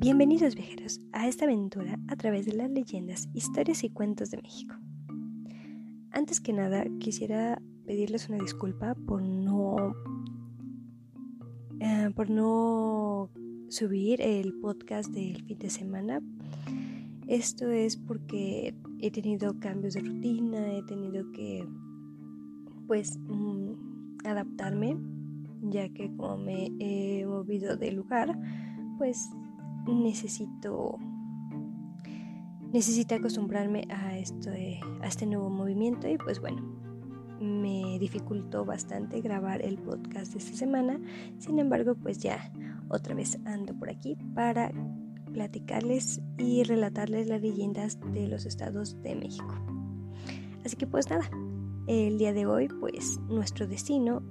Bienvenidos viajeros a esta aventura a través de las leyendas, historias y cuentos de México. Antes que nada, quisiera pedirles una disculpa por no eh, por no subir el podcast del fin de semana. Esto es porque he tenido cambios de rutina, he tenido que pues mm, adaptarme, ya que como me he movido de lugar, pues necesito necesito acostumbrarme a este, a este nuevo movimiento y pues bueno, me dificultó bastante grabar el podcast de esta semana. Sin embargo, pues ya otra vez ando por aquí para platicarles y relatarles las leyendas de los estados de México. Así que pues nada, el día de hoy pues nuestro destino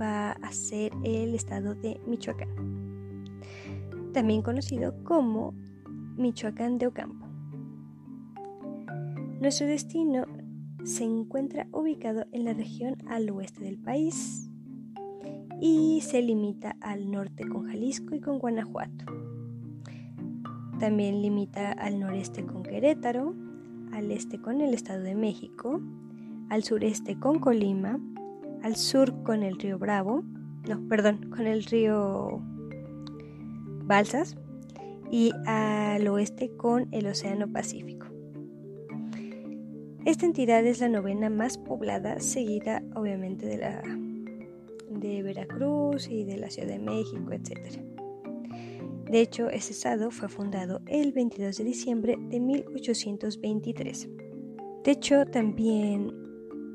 va a ser el estado de Michoacán también conocido como Michoacán de Ocampo. Nuestro destino se encuentra ubicado en la región al oeste del país y se limita al norte con Jalisco y con Guanajuato. También limita al noreste con Querétaro, al este con el Estado de México, al sureste con Colima, al sur con el río Bravo, no, perdón, con el río Balsas y al oeste con el Océano Pacífico. Esta entidad es la novena más poblada, seguida obviamente de la de Veracruz y de la Ciudad de México, etc. De hecho, ese estado fue fundado el 22 de diciembre de 1823. De hecho, también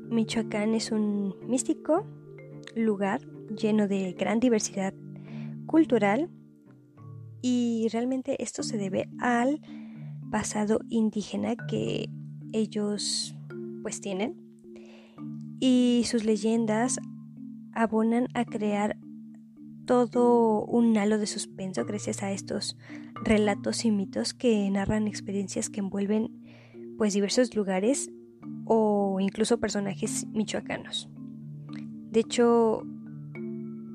Michoacán es un místico lugar lleno de gran diversidad cultural y realmente esto se debe al pasado indígena que ellos pues tienen y sus leyendas abonan a crear todo un halo de suspenso gracias a estos relatos y mitos que narran experiencias que envuelven pues diversos lugares o incluso personajes michoacanos. De hecho,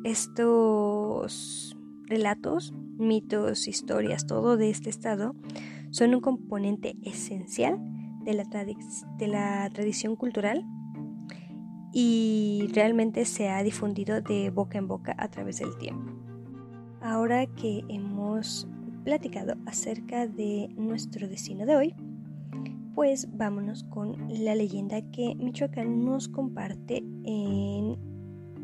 estos relatos mitos, historias, todo de este estado, son un componente esencial de la, tradición cultural y realmente se ha difundido de boca en boca a través del tiempo. Ahora que hemos platicado acerca de nuestro destino de hoy, pues vámonos con la leyenda que Michoacán nos comparte en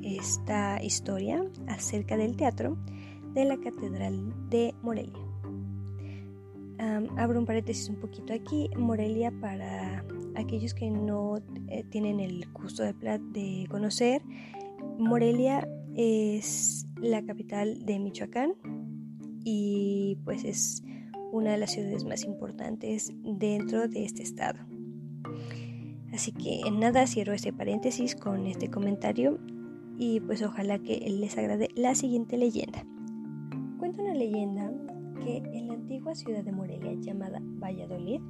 esta historia acerca del teatro de la Catedral de Morelia. abro un paréntesis un poquito aquí. Morelia, para aquellos que no eh, tienen el gusto de, de conocer, Morelia es la capital de Michoacán y pues es una de las ciudades más importantes dentro de este estado. Así que en nada cierro este paréntesis con este comentario y pues ojalá que les agrade la siguiente leyenda. Cuenta una leyenda que en la antigua ciudad de Morelia llamada Valladolid,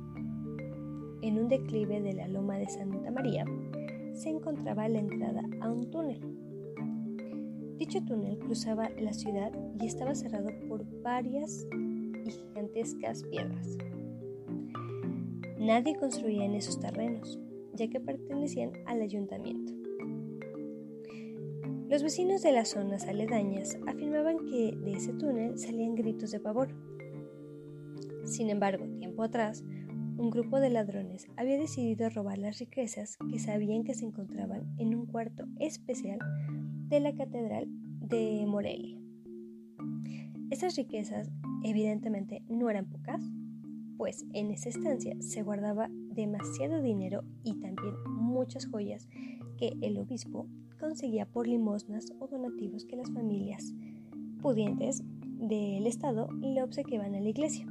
en un declive de la loma de Santa María, se encontraba la entrada a un túnel. Dicho túnel cruzaba la ciudad y estaba cerrado por varias y gigantescas piedras. Nadie construía en esos terrenos, ya que pertenecían al ayuntamiento. Los vecinos de las zonas aledañas afirmaban que de ese túnel salían gritos de pavor. Sin embargo, tiempo atrás, un grupo de ladrones había decidido robar las riquezas que sabían que se encontraban en un cuarto especial de la Catedral de Morelia. Esas riquezas evidentemente no eran pocas, pues en esa estancia se guardaba demasiado dinero y también muchas joyas que el obispo conseguía por limosnas o donativos que las familias pudientes del Estado le obsequiaban a la iglesia.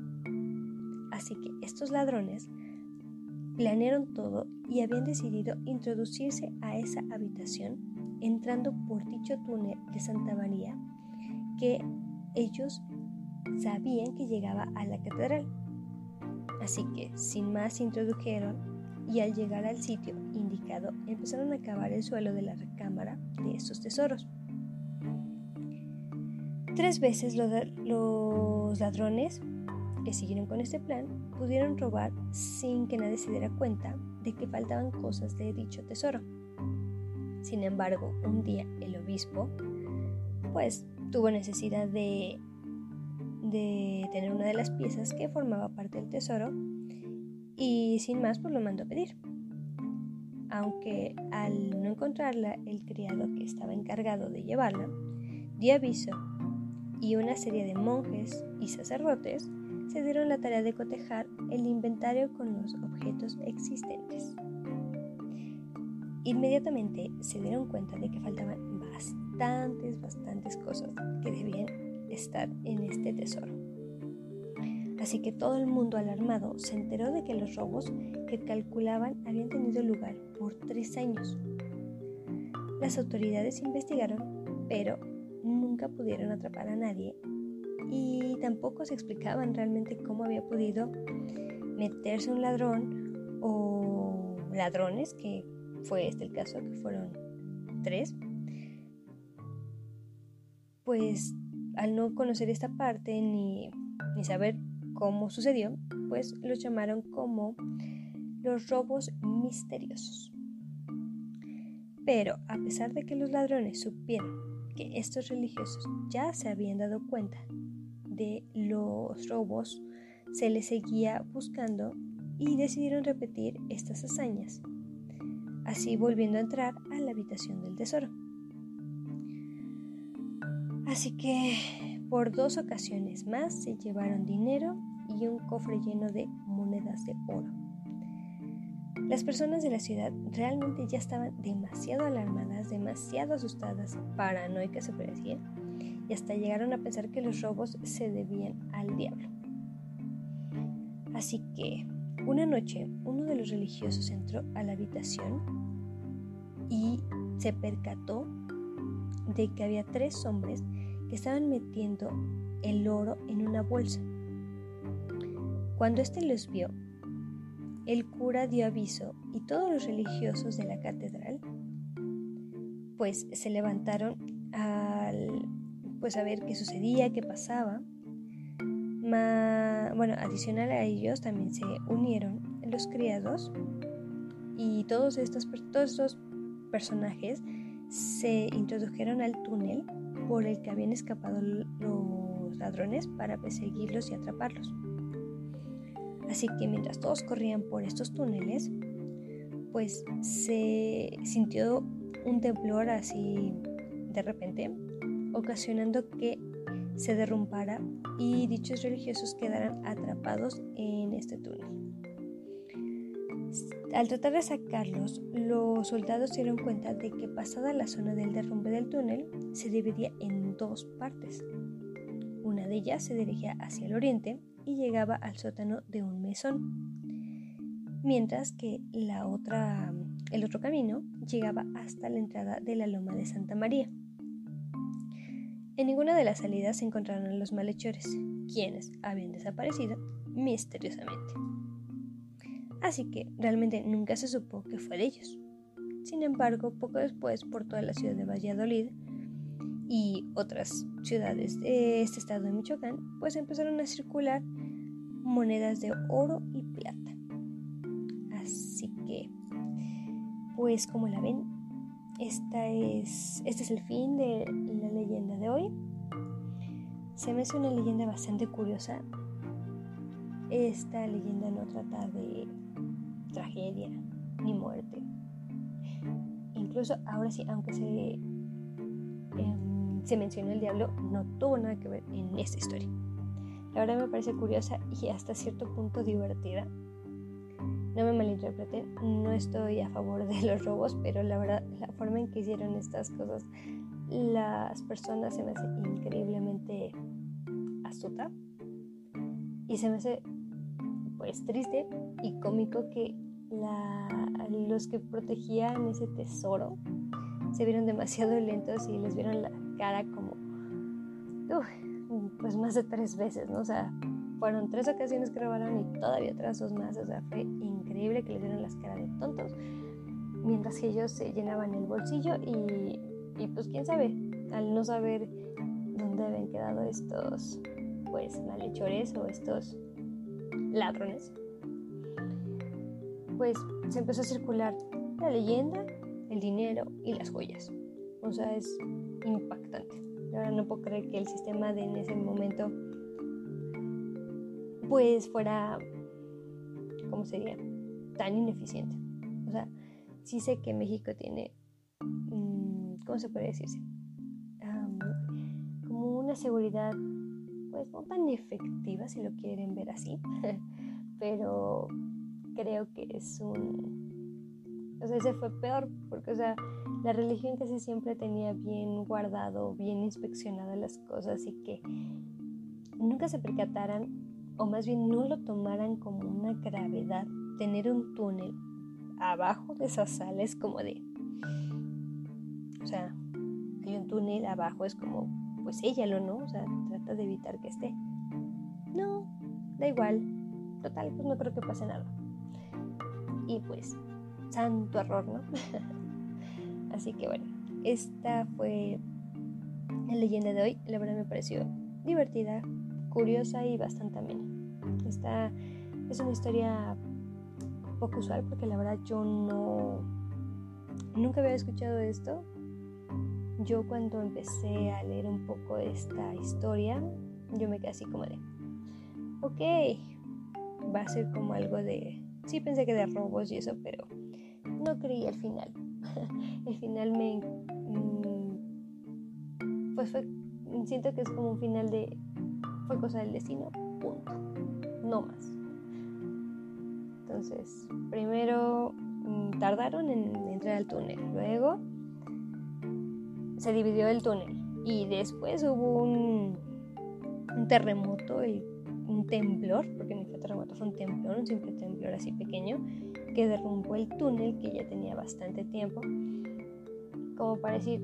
Así que estos ladrones planearon todo y habían decidido introducirse a esa habitación entrando por dicho túnel de Santa María que ellos sabían que llegaba a la catedral. Así que sin más introdujeron y al llegar al sitio indicado empezaron a cavar el suelo de la recámara de estos tesoros. Tres veces los ladrones que siguieron con este plan pudieron robar sin que nadie se diera cuenta de que faltaban cosas de dicho tesoro. Sin embargo, un día el obispo, pues, tuvo necesidad de, de tener una de las piezas que formaba parte del tesoro y sin más, pues lo mandó a pedir. Aunque al no encontrarla, el criado que estaba encargado de llevarla dio aviso y una serie de monjes y sacerdotes se dieron la tarea de cotejar el inventario con los objetos existentes. Inmediatamente se dieron cuenta de que faltaban bastantes, bastantes cosas que debían estar en este tesoro. Así que todo el mundo alarmado se enteró de que los robos que calculaban habían tenido lugar por tres años. Las autoridades investigaron, pero nunca pudieron atrapar a nadie y tampoco se explicaban realmente cómo había podido meterse un ladrón o ladrones, que fue este el caso, que fueron tres, pues al no conocer esta parte ni, ni saber cómo sucedió, pues los llamaron como los robos misteriosos. Pero a pesar de que los ladrones supieron que estos religiosos ya se habían dado cuenta de los robos, se les seguía buscando y decidieron repetir estas hazañas, así volviendo a entrar a la habitación del tesoro. Así que por dos ocasiones más se llevaron dinero y un cofre lleno de monedas de oro. Las personas de la ciudad realmente ya estaban demasiado alarmadas, demasiado asustadas, paranoicas se decir, y hasta llegaron a pensar que los robos se debían al diablo. Así que una noche uno de los religiosos entró a la habitación y se percató de que había tres hombres que estaban metiendo el oro en una bolsa. Cuando éste los vio, el cura dio aviso y todos los religiosos de la catedral pues se levantaron al pues a ver qué sucedía, qué pasaba. bueno, adicional a ellos también se unieron los criados y todos estos, todos estos personajes se introdujeron al túnel por el que habían escapado los ladrones para perseguirlos y atraparlos. Así que mientras todos corrían por estos túneles, pues se sintió un temblor así de repente, ocasionando que se derrumbara y dichos religiosos quedaran atrapados en este túnel. Al tratar de sacarlos, los soldados dieron cuenta de que pasada la zona del derrumbe del túnel se dividía en dos partes. Una de ellas se dirigía hacia el oriente y llegaba al sótano de un mesón, mientras que la otra, el otro camino llegaba hasta la entrada de la loma de Santa María. En ninguna de las salidas se encontraron los malhechores, quienes habían desaparecido misteriosamente. Así que realmente nunca se supo que fue de ellos. Sin embargo, poco después, por toda la ciudad de Valladolid, y otras ciudades de este estado de Michoacán, pues empezaron a circular monedas de oro y plata. Así que, pues como la ven, esta es, este es el fin de la leyenda de hoy. Se me hace una leyenda bastante curiosa. Esta leyenda no trata de tragedia ni muerte. Incluso ahora sí, aunque se se mencionó el diablo, no tuvo nada que ver en esta historia. La verdad me parece curiosa y hasta cierto punto divertida. No me malinterpreten, no estoy a favor de los robos, pero la verdad, la forma en que hicieron estas cosas, las personas se me hace increíblemente astuta y se me hace pues triste y cómico que los que protegían ese tesoro se vieron demasiado lentos y les vieron la cara como, pues más de tres veces, ¿no? O sea, fueron tres ocasiones que robaron y todavía otras dos más, o sea, fue increíble que les dieron las caras de tontos, mientras que ellos se llenaban el bolsillo y pues quién sabe, al no saber dónde habían quedado estos pues malhechores o estos ladrones. Pues se empezó a circular la leyenda, el dinero y las joyas. O sea, es impactante. Ahora no puedo creer que el sistema de en ese momento pues fuera, ¿cómo sería? Tan ineficiente. O sea, sí sé que México tiene, mm, ¿cómo se puede decirse? como una seguridad, pues no tan efectiva si lo quieren ver así, pero creo que es un... O sea, ese fue peor, porque, o sea, la religión casi siempre tenía bien guardado, bien inspeccionado las cosas y que nunca se percataran, o más bien no lo tomaran como una gravedad, tener un túnel abajo de esas sales como de... O sea, hay un túnel abajo, es como, pues lo ¿no? O sea, de evitar que esté. No, da igual. Total, pues no creo que pase nada. Y pues, santo error, ¿no? Así que bueno, esta fue la leyenda de hoy. La verdad me pareció divertida, curiosa y bastante amena. Esta es una historia poco usual porque la verdad yo no nunca había escuchado esto. Yo cuando empecé a leer un poco esta historia, yo me quedé así como de, ok, va a ser como algo de, sí pensé que de robos y eso, pero no creí al final. el final me, mm, pues fue, siento que es como un final de, fue cosa del destino, punto, no más. Entonces, primero mm, tardaron en entrar al túnel, luego se dividió el túnel y después hubo un, terremoto, un temblor, porque no fue terremoto, fue un temblor, un simple temblor así pequeño, que derrumbó el túnel que ya tenía bastante tiempo, como para decir,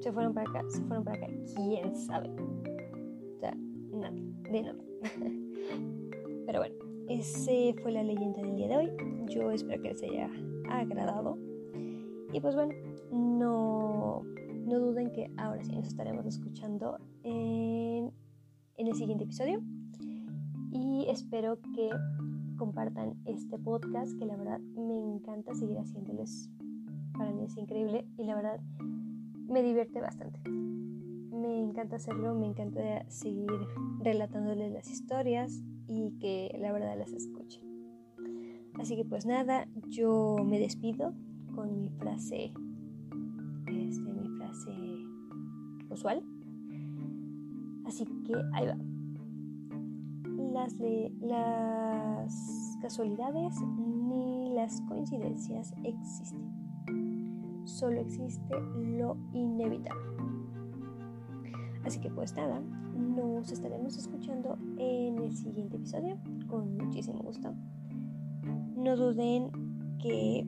se fueron para acá, se fueron para acá, quién sabe. O sea, nada, de nada. Pero bueno. Ese fue la leyenda del día de hoy. Yo espero que les haya agradado. Y pues bueno, no, no duden que ahora sí nos estaremos escuchando en, el siguiente episodio. Y espero que compartan este podcast que la verdad me encanta seguir haciéndoles. Para mí es increíble y la verdad me divierte bastante. Me encanta hacerlo, me encanta seguir relatándoles las historias y que la verdad las escuchen. Así que pues nada, yo me despido con mi frase, Así que ahí va. Las, las casualidades ni las coincidencias existen. Solo existe lo inevitable. Así que pues nada, nos estaremos escuchando en el siguiente episodio con muchísimo gusto. No duden que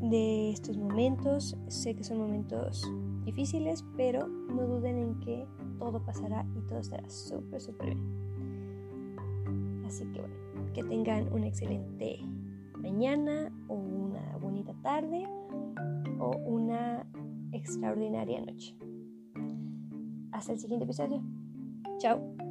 de estos momentos, sé que son momentos difíciles, pero no duden en que todo pasará y todo estará súper, súper bien. Así que bueno, que tengan una excelente mañana o una bonita tarde o una extraordinaria noche. Hasta el siguiente episodio. Chao.